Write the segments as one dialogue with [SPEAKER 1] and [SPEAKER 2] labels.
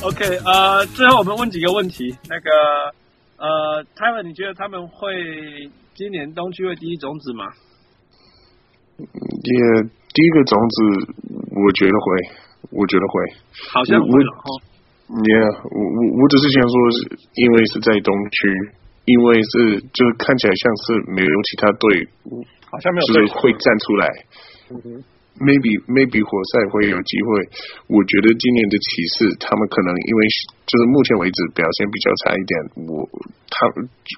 [SPEAKER 1] OK，呃，最后我们问几个问题。那个，呃，Tyler，你觉得他们会今年东区会第一种子吗？
[SPEAKER 2] 也、yeah, 第一个种子，我觉得会，我觉得会。
[SPEAKER 1] 好像会了哈。
[SPEAKER 2] Yeah，我我我只是想说，是因为是在东区，因为是就看起来像是没有其他队，
[SPEAKER 1] 好像没有，
[SPEAKER 2] 就是会站出来。嗯 maybe maybe 活塞会有机会，我觉得今年的骑士他们可能因为就是目前为止表现比较差一点，我他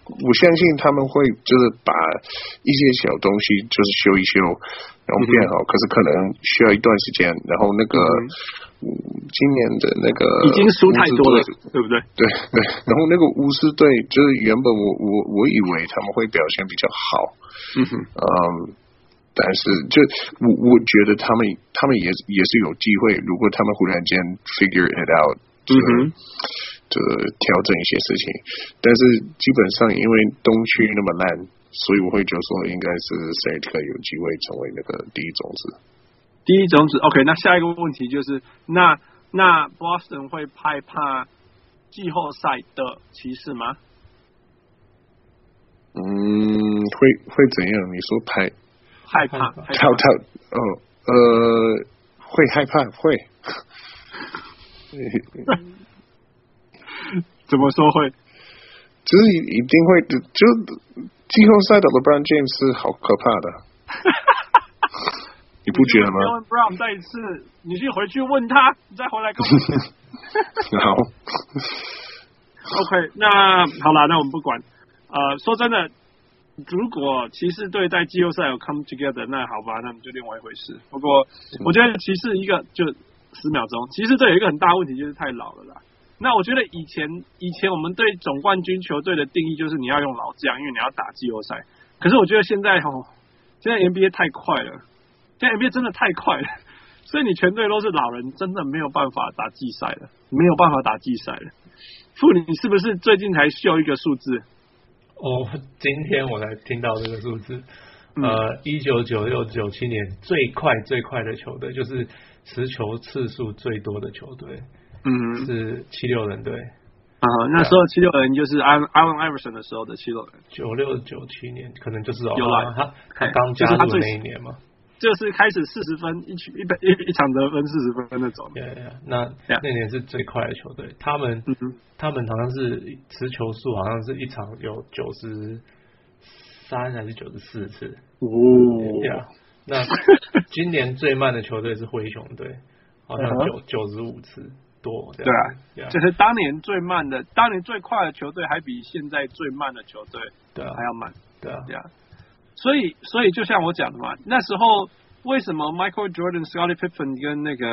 [SPEAKER 2] 我相信他们会就是把一些小东西就是修一修，然后变好，嗯、可是可能需要一段时间。然后那个、嗯、今年的那个
[SPEAKER 1] 已经输太多了，对不对？
[SPEAKER 2] 对对。然后那个巫师队就是原本我我我以为他们会表现比较好，嗯哼，嗯。但是，就我我觉得他们他们也也是有机会，如果他们忽然间 figure it out，就就调整一些事情。但是基本上，因为东区那么烂，所以我会觉得说，应该是 Serge 有机会成为那个第一种子。
[SPEAKER 1] 第一种子，OK。那下一个问题就是，那那 Boston 会害怕季后赛的骑士吗？
[SPEAKER 2] 嗯，会会怎样？你说拍？
[SPEAKER 1] 害怕，跳
[SPEAKER 2] 跳哦呃会害怕会，
[SPEAKER 1] 怎么说会？
[SPEAKER 2] 就是一定会的，就季后赛的 LeBron James 是好可怕的，你不觉得吗
[SPEAKER 1] ？Brown 再一次，你去回去问他，你再回来跟我
[SPEAKER 2] 好
[SPEAKER 1] ，OK，那好了，那我们不管，呃，说真的。如果骑士队在季后赛有 come together，那好吧，那就另外一回事。不过我觉得骑士一个就十秒钟，骑士队有一个很大问题就是太老了啦。那我觉得以前以前我们对总冠军球队的定义就是你要用老将，因为你要打季后赛。可是我觉得现在哦，现在 NBA 太快了，现在 NBA 真的太快了，所以你全队都是老人，真的没有办法打季赛了，没有办法打季赛了。傅，你是不是最近才秀一个数字？
[SPEAKER 3] 哦，今天我才听到这个数字，呃，一九九六九七年最快最快的球队，就是持球次数最多的球队，嗯，是七六人队。
[SPEAKER 1] 啊，那时候七六人就是 Allen Iverson 的时候的七六人。
[SPEAKER 3] 九六九七年可能就是
[SPEAKER 1] 有了
[SPEAKER 3] 他，他刚加入的那一年嘛。
[SPEAKER 1] 就是开始四十分一曲一一一场得分四十分那种。
[SPEAKER 3] 对对，那那年是最快的球队，他们、嗯、他们好像是持球数好像是一场有九十三还是九十四次。哦，对啊，那 今年最慢的球队是灰熊队，好像九九十五次多。对
[SPEAKER 1] 啊就是当年最慢的，当年最快的球队还比现在最慢的球队对还要慢。
[SPEAKER 3] 对啊，
[SPEAKER 1] 对啊。所以，所以就像我讲的嘛，那时候为什么 Michael Jordan、Scottie Pippen 跟那个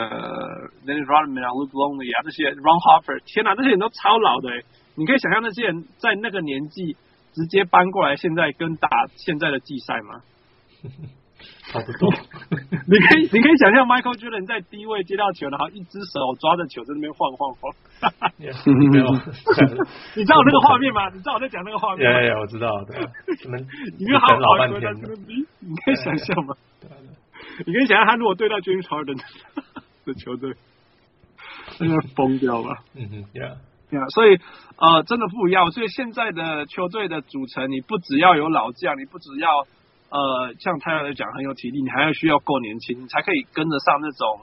[SPEAKER 1] Dennis Rodman 啊、Luke Longley 啊这些 Ron Harper，天哪，这些人都超老的，你可以想象那些人在那个年纪直接搬过来，现在跟打现在的季赛吗？
[SPEAKER 3] 差不多，
[SPEAKER 1] 你可以你可以想象 Michael Jordan 在低位接到球，然后一只手抓着球在那边晃晃晃。
[SPEAKER 3] 没有，
[SPEAKER 1] 你知道我那个画面吗？你知道我在讲那个画面吗？
[SPEAKER 3] 有有，我知道的。你们
[SPEAKER 1] 你们好老半天，你你可以想象吗？你可以想象他如果对到 James Harden 的球队，那个疯掉吧？
[SPEAKER 3] 嗯哼，Yeah
[SPEAKER 1] Yeah，所以呃，真的不一样。所以现在的球队的组成，你不只要有老将，你不只要。呃，像太阳来讲很有体力，你还要需要够年轻，你才可以跟得上那种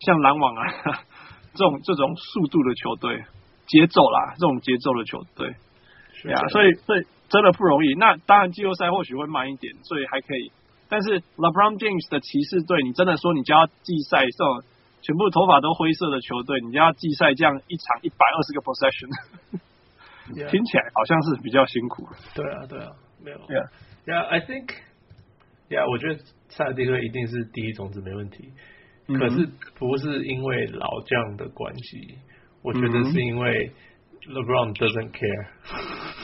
[SPEAKER 1] 像篮网啊 这种这种速度的球队节奏啦，这种节奏的球队，对啊，所以所以真的不容易。那当然季后赛或许会慢一点，所以还可以。但是 LeBron James 的骑士队，你真的说你就要季赛这种全部头发都灰色的球队，你就要季赛这样一场一百二十个 possession. 听起来好像是比较辛苦。
[SPEAKER 3] 对啊，对啊，没有。Yeah. Yeah, I think, yeah，我觉得塞尔蒂克一定是第一种子没问题，嗯，可是不是因为老将的关系，我觉得是因为 LeBron doesn't care，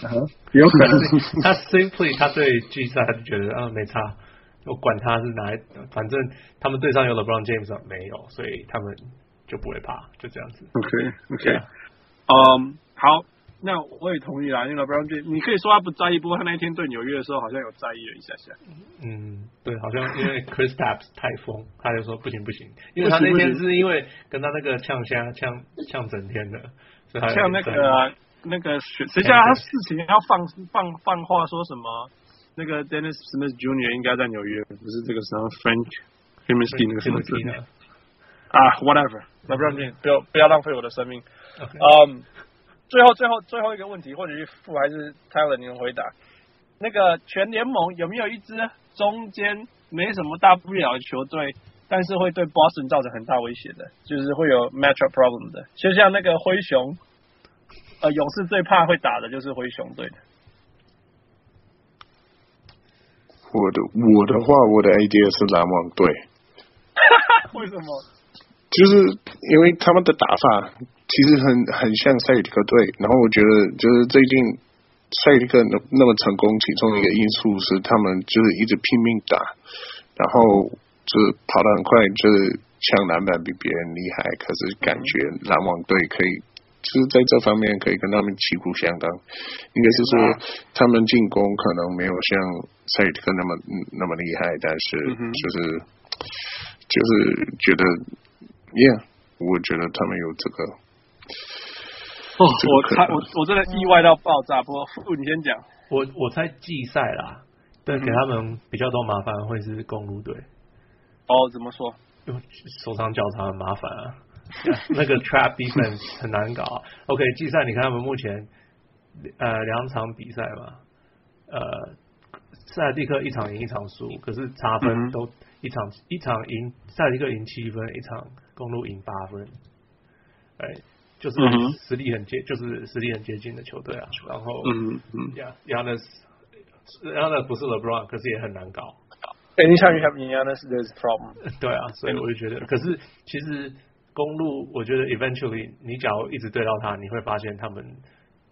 [SPEAKER 1] 嗯，有可能
[SPEAKER 3] 他 simply 他对季赛他就觉得啊没差，我管他是哪一，反正他们队上有 LeBron James 没有，所以他们就不会怕，就这样子。
[SPEAKER 1] OK OK，嗯，um, 好。那我也同意啦，因为 LeBron James 你可以说他不在意，不过他那一天对纽约的时候好像有在意了一下下。
[SPEAKER 3] 嗯，对，好像因为 Kristaps 太疯，他就说不行不行，因为他那天是因为跟他那个呛虾呛呛整天的，
[SPEAKER 1] 像那个、啊、那个谁叫他事情要放放放话说什么？那个 Dennis Smith Jr. 应该在纽约，不是这个什么 Frank Kaminsky 那个什么字啊？Whatever，LeBron James 不要不要浪费我的生命。嗯、okay. um,。最后，最后，最后一个问题，或者是副还是 Tyler 你能回答？那个全联盟有没有一支中间没什么大不了的球队，但是会对 Boston 造成很大威胁的，就是会有 matchup problem 的？就像那个灰熊，呃，勇士最怕会打的就是灰熊队的。
[SPEAKER 2] 我的我的话，我的 idea 是篮网队。
[SPEAKER 1] 为什么？
[SPEAKER 2] 就是因为他们的打法。其实很很像塞尔提克队，然后我觉得就是最近塞尔提克那那么成功，其中一个因素是他们就是一直拼命打，然后就是跑得很快，就是抢篮板比别人厉害。可是感觉篮网队可以就是在这方面可以跟他们旗鼓相当，应该是说他们进攻可能没有像塞尔提克那么那么厉害，但是就是就是觉得，Yeah，我觉得他们有这个。
[SPEAKER 1] 哦，我猜我我真的意外到爆炸，不过傅你先讲，
[SPEAKER 3] 我我猜季赛啦，但给他们比较多麻烦会是公路队。
[SPEAKER 1] 哦，怎么说？
[SPEAKER 3] 手长脚长很麻烦啊，那个 trap defense 很难搞。OK，季赛你看他们目前呃两场比赛嘛，呃塞尔蒂克一场赢一场输，可是差分都一场一场赢塞尔蒂克赢七分，一场公路赢八分，哎。就是实力很接，就是实力很接近的球队啊。然后，嗯嗯，Giannis Giannis 不是 LeBron，可是也很难搞。
[SPEAKER 1] Anytime you have Giannis, there's a problem。
[SPEAKER 3] 对啊，所以我就觉得，可是其实公路，我觉得 eventually 你只要一直对到他，你会发现他们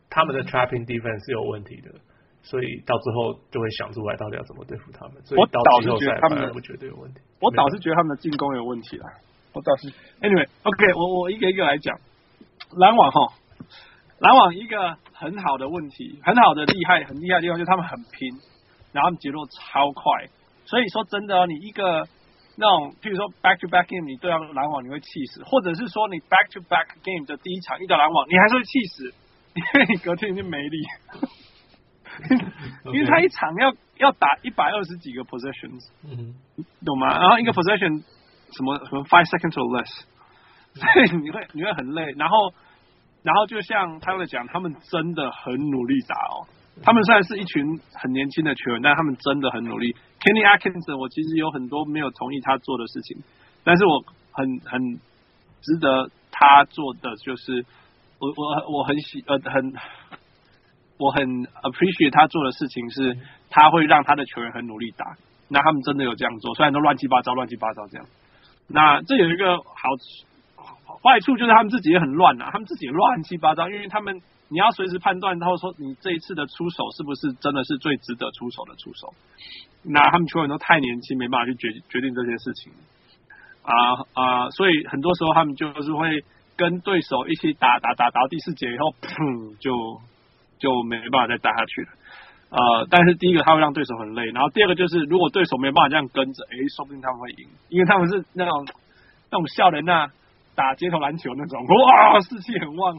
[SPEAKER 3] 他们的 trapping defense 是有问题的，所以到最后就会想出来到底要怎么对付他们。所以到季后赛他们不绝对有问题。
[SPEAKER 1] 我倒是觉得他们的进攻有问题了。我倒是 Anyway，OK，我我一个一个来讲。篮网哈，篮网一个很好的问题，很好的厉害，很厉害的地方就是他们很拼，然后他们节奏超快，所以说真的，你一个那种，譬如说 back to back game，你对到篮网你会气死，或者是说你 back to back game 的第一场遇到篮网，你还是会气死，因为你隔天就没力，因为他一场要要打一百二十几个 possessions，嗯，懂吗？然后一个 possession 什么什么 five seconds or less，所 以你会你会很累，然后。然后就像他们讲，他们真的很努力打哦。他们虽然是一群很年轻的球员，但他们真的很努力。Kenny Atkinson，我其实有很多没有同意他做的事情，但是我很很值得他做的就是，我我我很喜呃很我很 appreciate 他做的事情是，他会让他的球员很努力打。那他们真的有这样做，虽然都乱七八糟乱七八糟这样。那这有一个好处。坏处就是他们自己也很乱啊，他们自己乱七八糟，因为他们你要随时判断，然后说你这一次的出手是不是真的是最值得出手的出手。那他们球员都太年轻，没办法去决决定这些事情啊啊，所以很多时候他们就是会跟对手一起打打打，打到第四节以后，砰，就就没办法再打下去了。呃，但是第一个他会让对手很累，然后第二个就是如果对手没办法这样跟着，哎，说不定他们会赢，因为他们是那种那种笑人呐。打街头篮球那种，哇，士气很旺，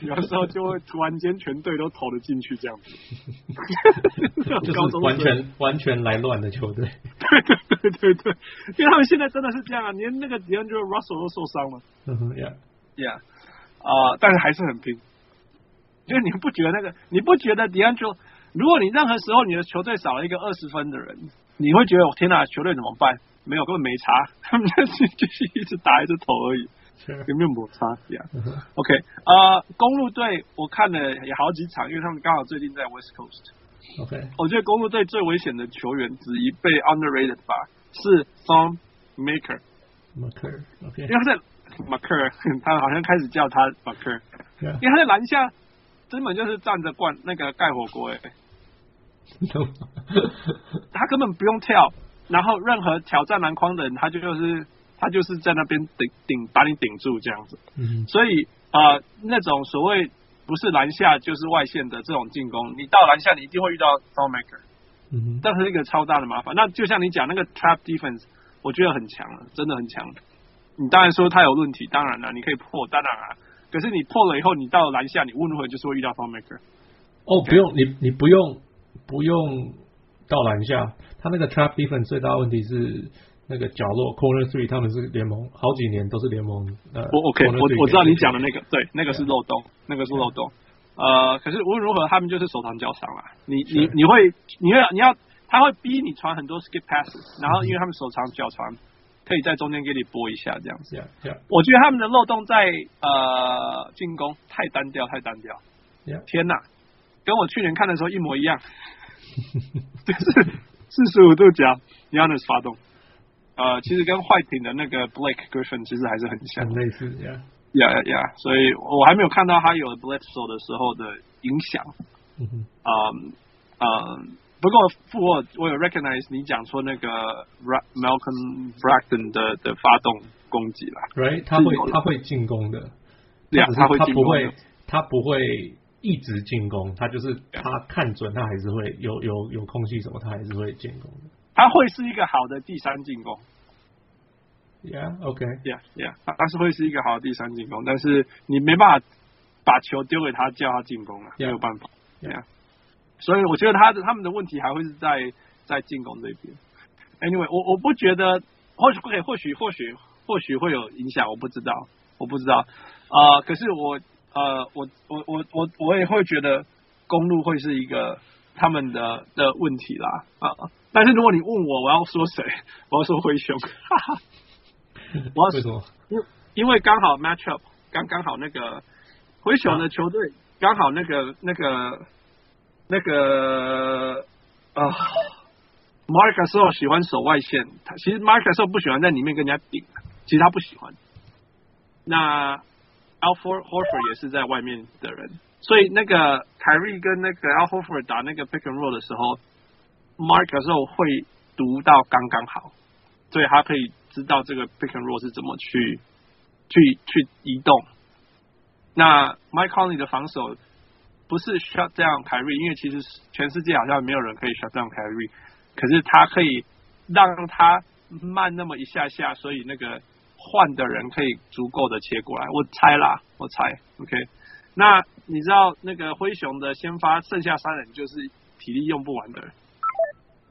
[SPEAKER 1] 有的时候就会突然间全队都投了进去这样子，
[SPEAKER 3] 就是完全完全来乱的球队。
[SPEAKER 1] 对对对对对，因为他们现在真的是这样啊，连那个 D'Angelo Russell 都受伤了。
[SPEAKER 3] 嗯哼，Yeah
[SPEAKER 1] Yeah，啊、呃，但是还是很拼。因为你不觉得那个？你不觉得 D'Angelo？如果你任何时候你的球队少了一个二十分的人，你会觉得我天哪，球队怎么办？没有，根本没差，他们就是就是一直打一直投而已，有没有摩擦？这样？OK，呃，公路队我看了也好几场，因为他们刚好最近在 West Coast。
[SPEAKER 3] OK，
[SPEAKER 1] 我觉得公路队最危险的球员之一被 underrated 吧，是 Thon Maker。
[SPEAKER 3] Maker，OK，
[SPEAKER 1] 因为他在 Maker，他好像开始叫他 Maker，因为他在篮下根本就是站着灌那个盖火锅 哎，他根本不用跳。然后任何挑战篮筐的人，他就就是他就是在那边顶顶把你顶住这样子。嗯。所以啊、呃，那种所谓不是篮下就是外线的这种进攻，你到篮下你一定会遇到 Thonmaker，
[SPEAKER 3] 嗯哼，
[SPEAKER 1] 这是一个超大的麻烦。那就像你讲那个 Trap Defense，我觉得很强了，真的很强。你当然说他有问题，当然了，你可以破，当然啊。可是你破了以后，你到篮下，你无论如何就是会遇到 Thonmaker。
[SPEAKER 3] 哦，不用，你你不用不用到篮下，他那个 Trap Defense 最大问题是。那个角落 corner three，他们是联盟好几年都是联盟。呃，
[SPEAKER 1] 我 OK，我我知道你讲的那个，对，那个是漏洞，那个是漏洞。呃，可是无论如何，他们就是手长脚长啦。你你你会，你会你要，他会逼你传很多 skip passes，然后因为他们手长脚长，可以在中间给你拨一下这样子。我觉得他们的漏洞在呃进攻太单调，太单调。天哪，跟我去年看的时候一模一样，就是四十五度角，Giannis 发动。呃，其实跟坏艇的那个 Blake Griffin 其实还是很像，
[SPEAKER 3] 很类似呀，
[SPEAKER 1] 呀呀呀，所以我还没有看到他有 Bledsoe 的时候的影响。嗯哼，嗯嗯，不过复活我有 recognize 你讲说那个 Malcolm Brogdon 的的发动攻击了
[SPEAKER 3] ，right？他会他会进攻的，
[SPEAKER 1] 对啊，他会进攻，
[SPEAKER 3] 他不会他不会一直进攻，他就是他看准他还是会有有有空隙什么，他还是会进攻的。
[SPEAKER 1] 他会是一个好的第三进攻
[SPEAKER 3] ，Yeah，OK，Yeah，Yeah，
[SPEAKER 1] 他他是会是一个好的第三进攻，但是你没办法把球丢给他叫他进攻啊，yeah, 没有办法，Yeah，所以我觉得他的他们的问题还会是在在进攻这边。Anyway，我我不觉得，或许会或许或许或许会有影响，我不知道，我不知道。啊、呃。可是我呃，我我我我我也会觉得公路会是一个他们的的问题啦啊。呃但是如果你问我，我要说谁？我要说灰熊。哈哈，我要说，因因为刚好 match up，刚刚好那个灰熊的球队刚好那个那个那个啊，Marc Gasol 喜欢守外线，他其实 Marc Gasol 不喜欢在里面跟人家顶，其实他不喜欢。那 Al Horford 也是在外面的人，所以那个凯瑞跟那个 Al Horford 打那个 pick and roll 的时候。，Mark 有时候会读到刚刚好，所以他可以知道这个 pick and roll 是怎么去去去移动。那 Mike Conley 的防守不是 shut down 凯瑞因为其实全世界好像没有人可以 shut down 凯瑞可是他可以让他慢那么一下下，所以那个换的人可以足够的切过来。我猜啦，我猜。OK，那你知道那个灰熊的先发剩下三人就是体力用不完的人。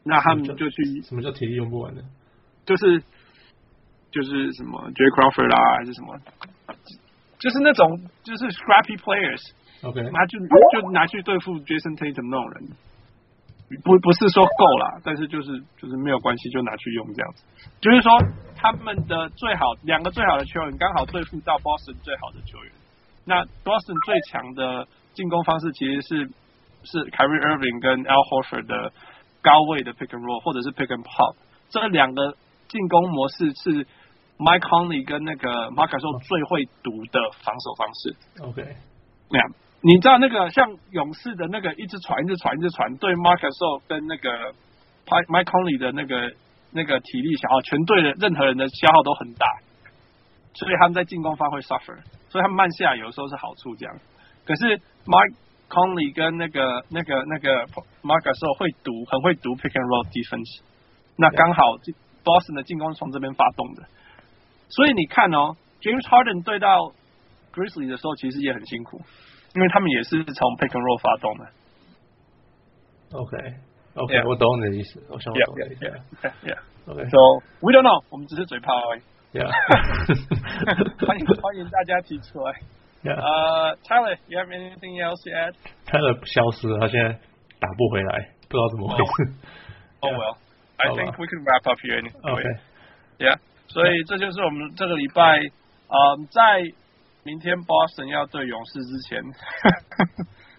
[SPEAKER 1] 那他们就去
[SPEAKER 3] 什么叫体力用不完的？
[SPEAKER 1] 就是就是什么 Jay Crawford 啦、啊，还是什么？就是那种就是 scrappy players。
[SPEAKER 3] OK，
[SPEAKER 1] 拿去就拿去对付 Jason Tatum 那种人，不不是说够了，但是就是就是没有关系，就拿去用这样子。就是说他们的最好两个最好的球员刚好对付到 Boston 最好的球员。那 Boston 最强的进攻方式其实是是 Kyrie Irving 跟 Al Horford 的。高位的 pick and roll 或者是 pick and pop，这两个进攻模式是 Mike Conley 跟那个 Marc Gasol 最会读的防守方式。
[SPEAKER 3] OK，
[SPEAKER 1] 那样你知道那个像勇士的那个一直传一直传一直传，对 Marc Gasol 跟那个 Mike Conley 的那个那个体力消耗，全队的任何人的消耗都很大，所以他们在进攻方会 suffer，所以他们慢下来有时候是好处这样。可是 Mark Conley 跟那个那个那个 Mark 时候会读，很会读 pick and roll defense，那刚好 Boston 的进攻是从这边发动的，所以你看哦，James Harden 对到 Grizzly 的时候其实也很辛苦，因为他们也是从 pick and roll 发动的。
[SPEAKER 3] OK okay, 我懂你的意思，我想我懂一下。
[SPEAKER 1] Yeah，yeah，yeah，OK，So we don't know，我们只是嘴炮而已。
[SPEAKER 3] Yeah，
[SPEAKER 1] 欢迎欢迎大家提出来。呃、yeah. uh,，Tyler，you have anything else to add？Tyler
[SPEAKER 3] 消失了，他现在打不回来，不知道怎么回事。
[SPEAKER 1] Oh well，I think we can wrap up here anyway.
[SPEAKER 3] Okay.
[SPEAKER 1] Yeah，所以这就是我们这个礼拜，呃、um,，在明天 Boston 要对勇士之前，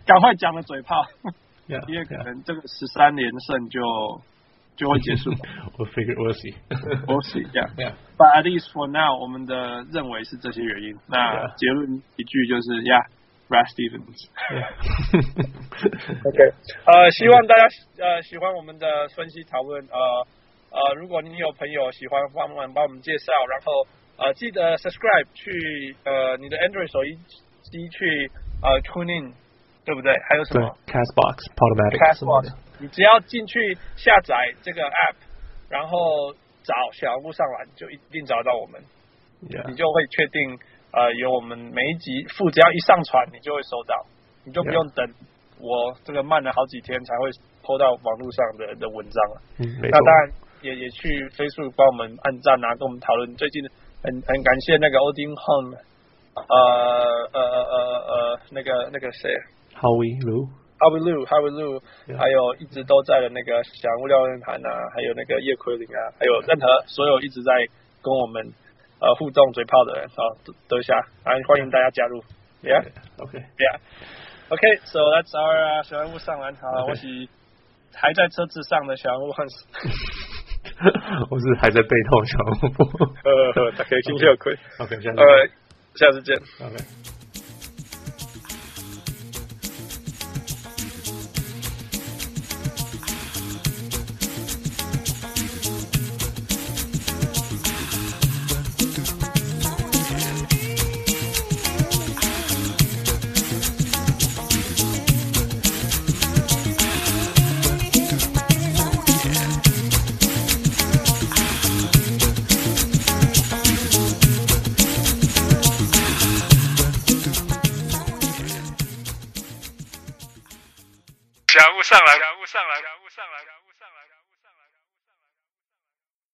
[SPEAKER 1] 赶快讲了嘴炮，yeah, 因为可能这个十三连胜就。就会结束。
[SPEAKER 3] 我 figure we'll see.
[SPEAKER 1] We'll see. Yeah. Yeah. But at least for now，我们的认为是这些原因。那结论一句就是，Yeah. Brad Stevens. OK。呃，希望大家呃喜欢我们的分析讨论。呃呃，如果你有朋友喜欢，帮忙帮我们介绍。然后呃，记得 subscribe 去呃你的 Android 手机机去呃 TuneIn，对不对？还有什么
[SPEAKER 3] ？Castbox、Podomatic。
[SPEAKER 1] Castbox，你只要进去下载这个 App，然后找小人物上来，就一定找到我
[SPEAKER 3] 们。
[SPEAKER 1] 你就会确定，呃，有我们每一集副，只要一上传，你就会收到，你就不用等我这个慢了好几天才会 po 到网络上的的文章了。
[SPEAKER 3] 嗯，没错。
[SPEAKER 1] 那当然也也去 Facebook 帮我们按赞啊，跟我们讨论。最近很很感谢那个 Odin Home，呃呃呃呃呃那个那个谁
[SPEAKER 3] ，Howie Lu，Howie
[SPEAKER 1] Lu，Howie Lu，还有一直都在的那个小人物廖文涵啊，还有那个叶奎林啊，还有任何所有一直在跟我们。呃，互动嘴炮的人，好，等一下，来欢迎大家加入，Yeah，OK，Yeah，OK，So that's our 小人物上完，好，我是还在车子上的小人物汉斯，
[SPEAKER 3] 我是还在背痛小人物，
[SPEAKER 1] 呃，大家听就可以
[SPEAKER 3] ，OK，下次，
[SPEAKER 1] 呃，下次见
[SPEAKER 3] ，OK。